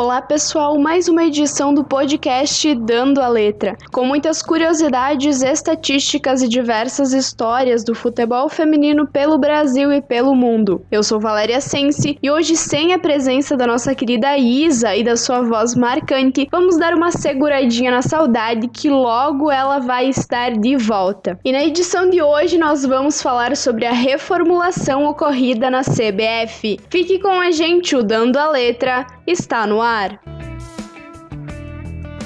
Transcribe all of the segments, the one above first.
Olá pessoal, mais uma edição do podcast Dando a Letra, com muitas curiosidades, estatísticas e diversas histórias do futebol feminino pelo Brasil e pelo mundo. Eu sou Valéria Sense e hoje, sem a presença da nossa querida Isa e da sua voz marcante, vamos dar uma seguradinha na saudade que logo ela vai estar de volta. E na edição de hoje nós vamos falar sobre a reformulação ocorrida na CBF. Fique com a gente, o Dando a Letra está no ar.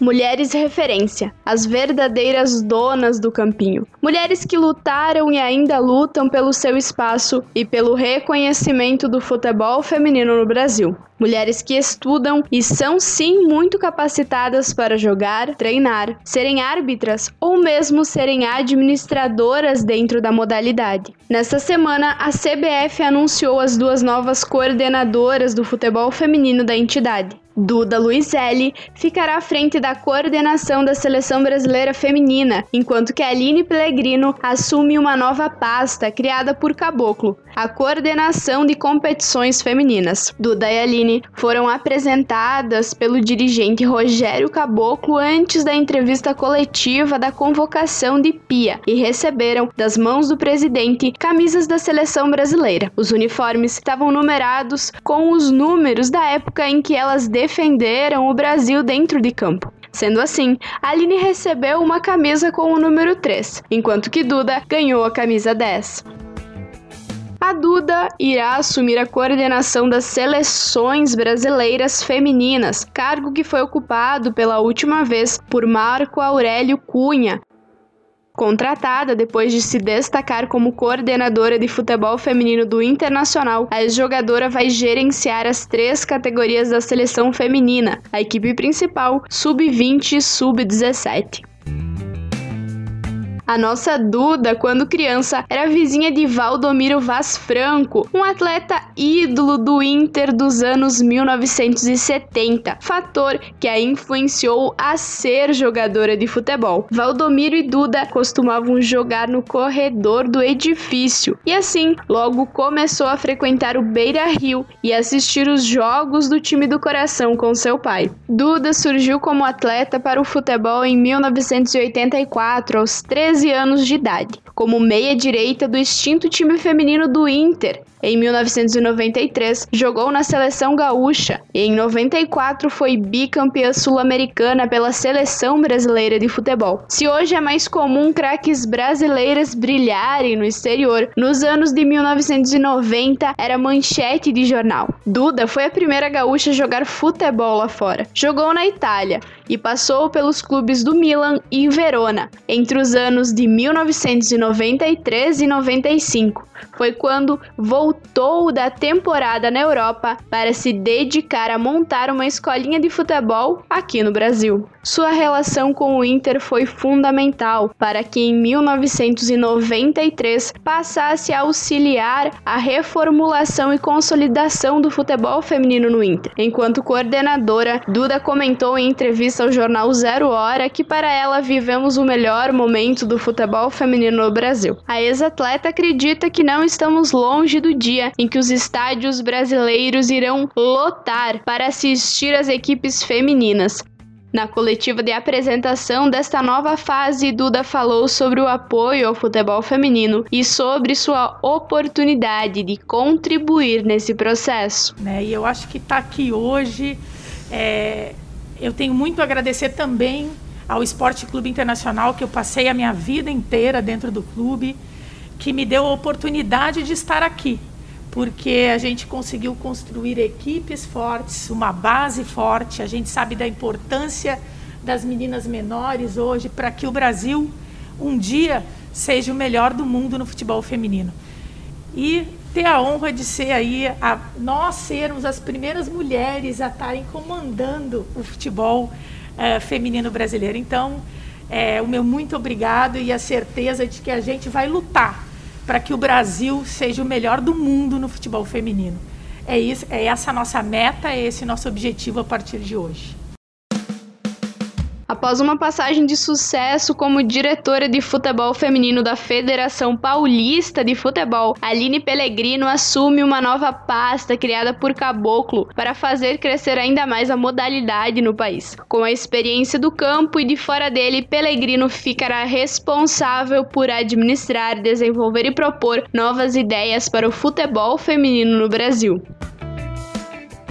Mulheres referência, as verdadeiras donas do campinho. Mulheres que lutaram e ainda lutam pelo seu espaço e pelo reconhecimento do futebol feminino no Brasil. Mulheres que estudam e são sim muito capacitadas para jogar, treinar, serem árbitras ou mesmo serem administradoras dentro da modalidade. Nesta semana, a CBF anunciou as duas novas coordenadoras do futebol feminino da entidade. Duda Luizelli ficará à frente da coordenação da seleção brasileira feminina, enquanto que Aline Pellegrino assume uma nova pasta criada por Caboclo, a coordenação de competições femininas. Duda e Aline foram apresentadas pelo dirigente Rogério Caboclo antes da entrevista coletiva da convocação de Pia e receberam das mãos do presidente camisas da seleção brasileira. Os uniformes estavam numerados com os números da época em que elas defenderam o Brasil dentro de campo. Sendo assim, Aline recebeu uma camisa com o número 3, enquanto que Duda ganhou a camisa 10. A Duda irá assumir a coordenação das seleções brasileiras femininas, cargo que foi ocupado pela última vez por Marco Aurélio Cunha, Contratada depois de se destacar como coordenadora de futebol feminino do Internacional, a ex-jogadora vai gerenciar as três categorias da seleção feminina, a equipe principal, sub-20 e sub-17. A nossa Duda, quando criança, era vizinha de Valdomiro Vaz Franco, um atleta ídolo do Inter dos anos 1970, fator que a influenciou a ser jogadora de futebol. Valdomiro e Duda costumavam jogar no corredor do edifício e assim logo começou a frequentar o Beira Rio e assistir os jogos do time do coração com seu pai. Duda surgiu como atleta para o futebol em 1984, aos 13 13 anos de idade, como meia-direita do extinto time feminino do Inter, em 1993, jogou na seleção gaúcha e em 94 foi bicampeã sul-americana pela seleção brasileira de futebol. Se hoje é mais comum craques brasileiras brilharem no exterior, nos anos de 1990 era manchete de jornal. Duda foi a primeira gaúcha a jogar futebol lá fora. Jogou na Itália e passou pelos clubes do Milan e Verona entre os anos de 1993 e 95 foi quando voltou da temporada na Europa para se dedicar a montar uma escolinha de futebol aqui no Brasil. Sua relação com o Inter foi fundamental para que em 1993 passasse a auxiliar a reformulação e consolidação do futebol feminino no Inter. Enquanto coordenadora, Duda comentou em entrevista ao jornal Zero Hora que para ela vivemos o melhor momento do futebol feminino no Brasil. A ex-atleta acredita que não estamos longe do dia em que os estádios brasileiros irão lotar para assistir às equipes femininas. Na coletiva de apresentação desta nova fase, Duda falou sobre o apoio ao futebol feminino e sobre sua oportunidade de contribuir nesse processo. Né, e eu acho que estar tá aqui hoje, é, eu tenho muito a agradecer também ao Esporte Clube Internacional, que eu passei a minha vida inteira dentro do clube, que me deu a oportunidade de estar aqui, porque a gente conseguiu construir equipes fortes, uma base forte. A gente sabe da importância das meninas menores hoje para que o Brasil um dia seja o melhor do mundo no futebol feminino. E ter a honra de ser aí, a, nós sermos as primeiras mulheres a estarem comandando o futebol é, feminino brasileiro. Então, é, o meu muito obrigado e a certeza de que a gente vai lutar para que o Brasil seja o melhor do mundo no futebol feminino. É, isso, é essa a nossa meta, é esse nosso objetivo a partir de hoje. Após uma passagem de sucesso como diretora de futebol feminino da Federação Paulista de Futebol, Aline Pellegrino assume uma nova pasta criada por Caboclo para fazer crescer ainda mais a modalidade no país. Com a experiência do campo e de fora dele, Pellegrino ficará responsável por administrar, desenvolver e propor novas ideias para o futebol feminino no Brasil.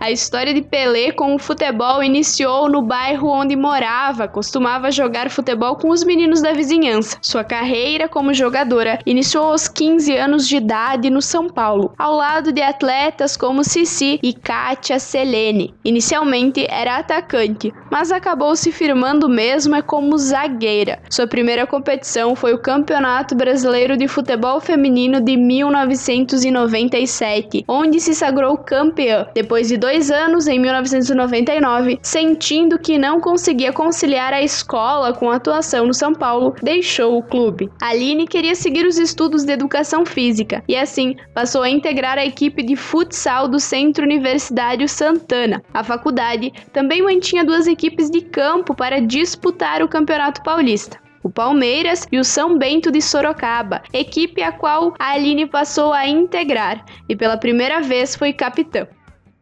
A história de Pelé com o futebol iniciou no bairro onde morava, costumava jogar futebol com os meninos da vizinhança. Sua carreira como jogadora iniciou aos 15 anos de idade no São Paulo, ao lado de atletas como Cici e Kátia Selene. Inicialmente era atacante, mas acabou se firmando mesmo como zagueira. Sua primeira competição foi o Campeonato Brasileiro de Futebol Feminino de 1997, onde se sagrou campeã. Depois de dois dois anos, em 1999, sentindo que não conseguia conciliar a escola com a atuação no São Paulo, deixou o clube. Aline queria seguir os estudos de educação física e assim passou a integrar a equipe de futsal do Centro Universitário Santana. A faculdade também mantinha duas equipes de campo para disputar o Campeonato Paulista o Palmeiras e o São Bento de Sorocaba, equipe a qual a Aline passou a integrar e pela primeira vez foi capitã.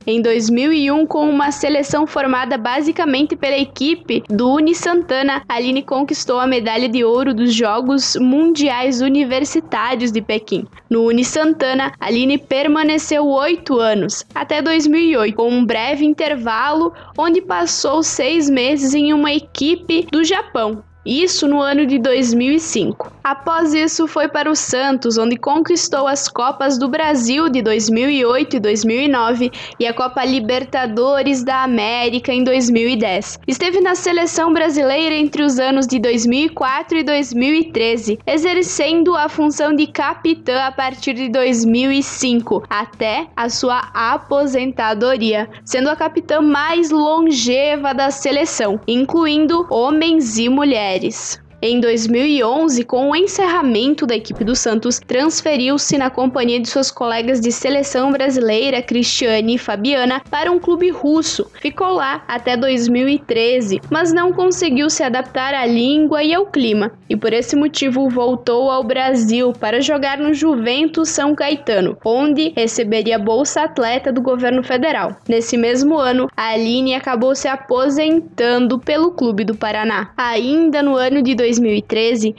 Em 2001, com uma seleção formada basicamente pela equipe do Uni Santana, Aline conquistou a medalha de ouro dos Jogos Mundiais Universitários de Pequim. No Uni Santana, Aline permaneceu oito anos, até 2008, com um breve intervalo onde passou seis meses em uma equipe do Japão, isso no ano de 2005. Após isso, foi para o Santos, onde conquistou as Copas do Brasil de 2008 e 2009 e a Copa Libertadores da América em 2010. Esteve na seleção brasileira entre os anos de 2004 e 2013, exercendo a função de capitã a partir de 2005 até a sua aposentadoria, sendo a capitã mais longeva da seleção, incluindo homens e mulheres mulheres. Em 2011, com o encerramento da equipe do Santos, transferiu-se na companhia de suas colegas de seleção brasileira, Cristiane e Fabiana, para um clube russo. Ficou lá até 2013, mas não conseguiu se adaptar à língua e ao clima, e por esse motivo voltou ao Brasil para jogar no Juventus São Caetano, onde receberia bolsa atleta do governo federal. Nesse mesmo ano, a Aline acabou se aposentando pelo clube do Paraná. Ainda no ano de 2013,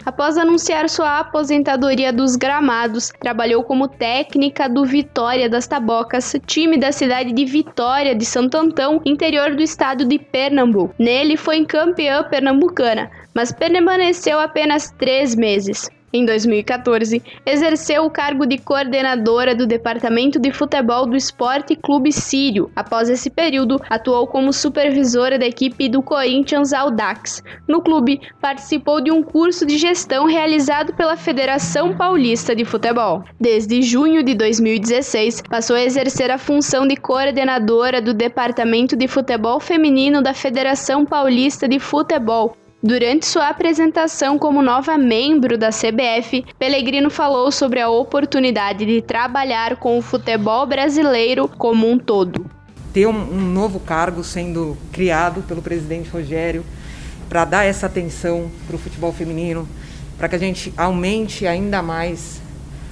após anunciar sua aposentadoria dos gramados, trabalhou como técnica do Vitória das Tabocas, time da cidade de Vitória de Santo Antão, interior do estado de Pernambuco. Nele foi campeã pernambucana, mas permaneceu apenas três meses. Em 2014, exerceu o cargo de coordenadora do Departamento de Futebol do Esporte Clube Sírio. Após esse período, atuou como supervisora da equipe do Corinthians Audax. No clube, participou de um curso de gestão realizado pela Federação Paulista de Futebol. Desde junho de 2016, passou a exercer a função de coordenadora do Departamento de Futebol Feminino da Federação Paulista de Futebol, Durante sua apresentação como nova membro da CBF, Pellegrino falou sobre a oportunidade de trabalhar com o futebol brasileiro como um todo. Ter um, um novo cargo sendo criado pelo presidente Rogério para dar essa atenção para o futebol feminino, para que a gente aumente ainda mais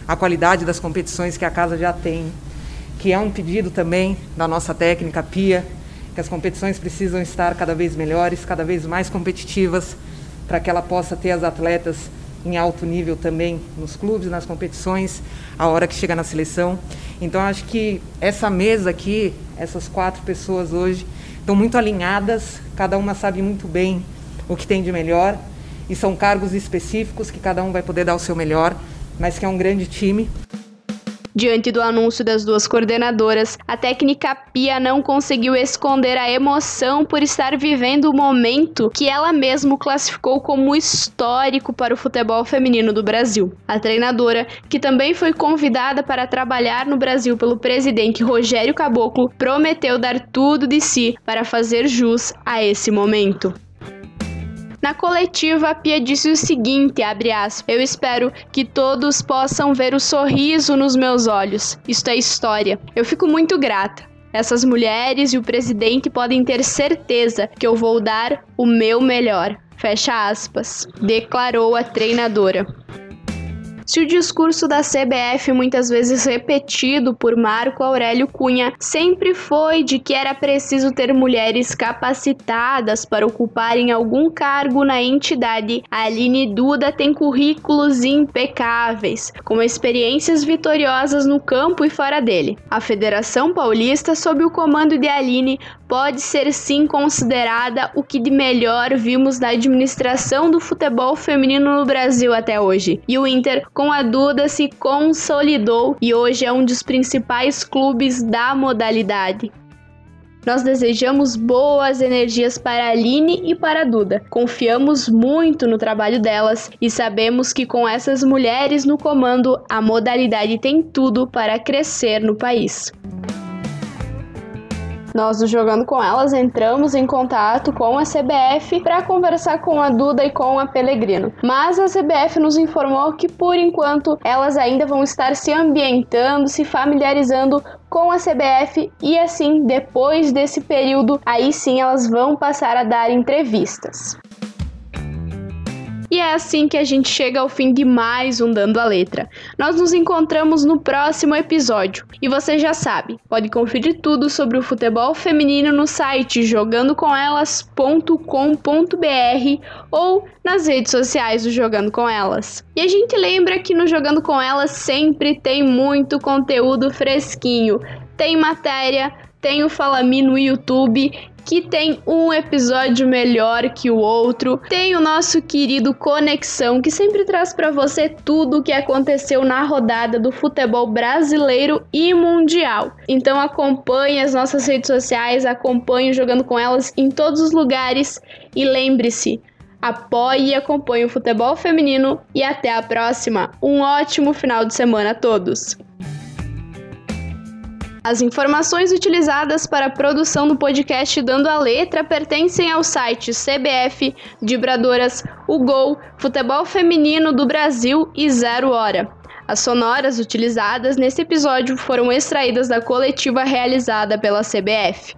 a qualidade das competições que a casa já tem, que é um pedido também da nossa técnica Pia, que as competições precisam estar cada vez melhores, cada vez mais competitivas, para que ela possa ter as atletas em alto nível também nos clubes, nas competições, a hora que chega na seleção. Então acho que essa mesa aqui, essas quatro pessoas hoje, estão muito alinhadas, cada uma sabe muito bem o que tem de melhor e são cargos específicos que cada um vai poder dar o seu melhor, mas que é um grande time. Diante do anúncio das duas coordenadoras, a técnica Pia não conseguiu esconder a emoção por estar vivendo o momento que ela mesma classificou como histórico para o futebol feminino do Brasil. A treinadora, que também foi convidada para trabalhar no Brasil pelo presidente Rogério Caboclo, prometeu dar tudo de si para fazer jus a esse momento. Na coletiva, a Pia disse o seguinte, aspas, eu espero que todos possam ver o sorriso nos meus olhos. Isto é história. Eu fico muito grata. Essas mulheres e o presidente podem ter certeza que eu vou dar o meu melhor. Fecha aspas, declarou a treinadora. Se o discurso da CBF, muitas vezes repetido por Marco Aurélio Cunha, sempre foi de que era preciso ter mulheres capacitadas para ocuparem algum cargo na entidade, a Aline Duda tem currículos impecáveis, com experiências vitoriosas no campo e fora dele. A Federação Paulista, sob o comando de Aline, pode ser sim considerada o que de melhor vimos na administração do futebol feminino no Brasil até hoje. E o Inter, com a Duda, se consolidou e hoje é um dos principais clubes da modalidade. Nós desejamos boas energias para a Aline e para a Duda. Confiamos muito no trabalho delas e sabemos que com essas mulheres no comando, a modalidade tem tudo para crescer no país. Nós, Jogando com Elas, entramos em contato com a CBF para conversar com a Duda e com a Pelegrino. Mas a CBF nos informou que, por enquanto, elas ainda vão estar se ambientando, se familiarizando com a CBF e assim, depois desse período, aí sim elas vão passar a dar entrevistas. E é assim que a gente chega ao fim de mais um Dando a Letra. Nós nos encontramos no próximo episódio. E você já sabe, pode conferir tudo sobre o futebol feminino no site jogandocomelas.com.br ou nas redes sociais do Jogando com Elas. E a gente lembra que no Jogando com Elas sempre tem muito conteúdo fresquinho. Tem matéria, tem o Falami no YouTube que tem um episódio melhor que o outro. Tem o nosso querido Conexão, que sempre traz para você tudo o que aconteceu na rodada do futebol brasileiro e mundial. Então acompanhe as nossas redes sociais, acompanhe jogando com elas em todos os lugares e lembre-se, apoie e acompanhe o futebol feminino e até a próxima. Um ótimo final de semana a todos. As informações utilizadas para a produção do podcast Dando a Letra pertencem ao site CBF, Vibradoras, o Gol, Futebol Feminino do Brasil e Zero Hora. As sonoras utilizadas nesse episódio foram extraídas da coletiva realizada pela CBF.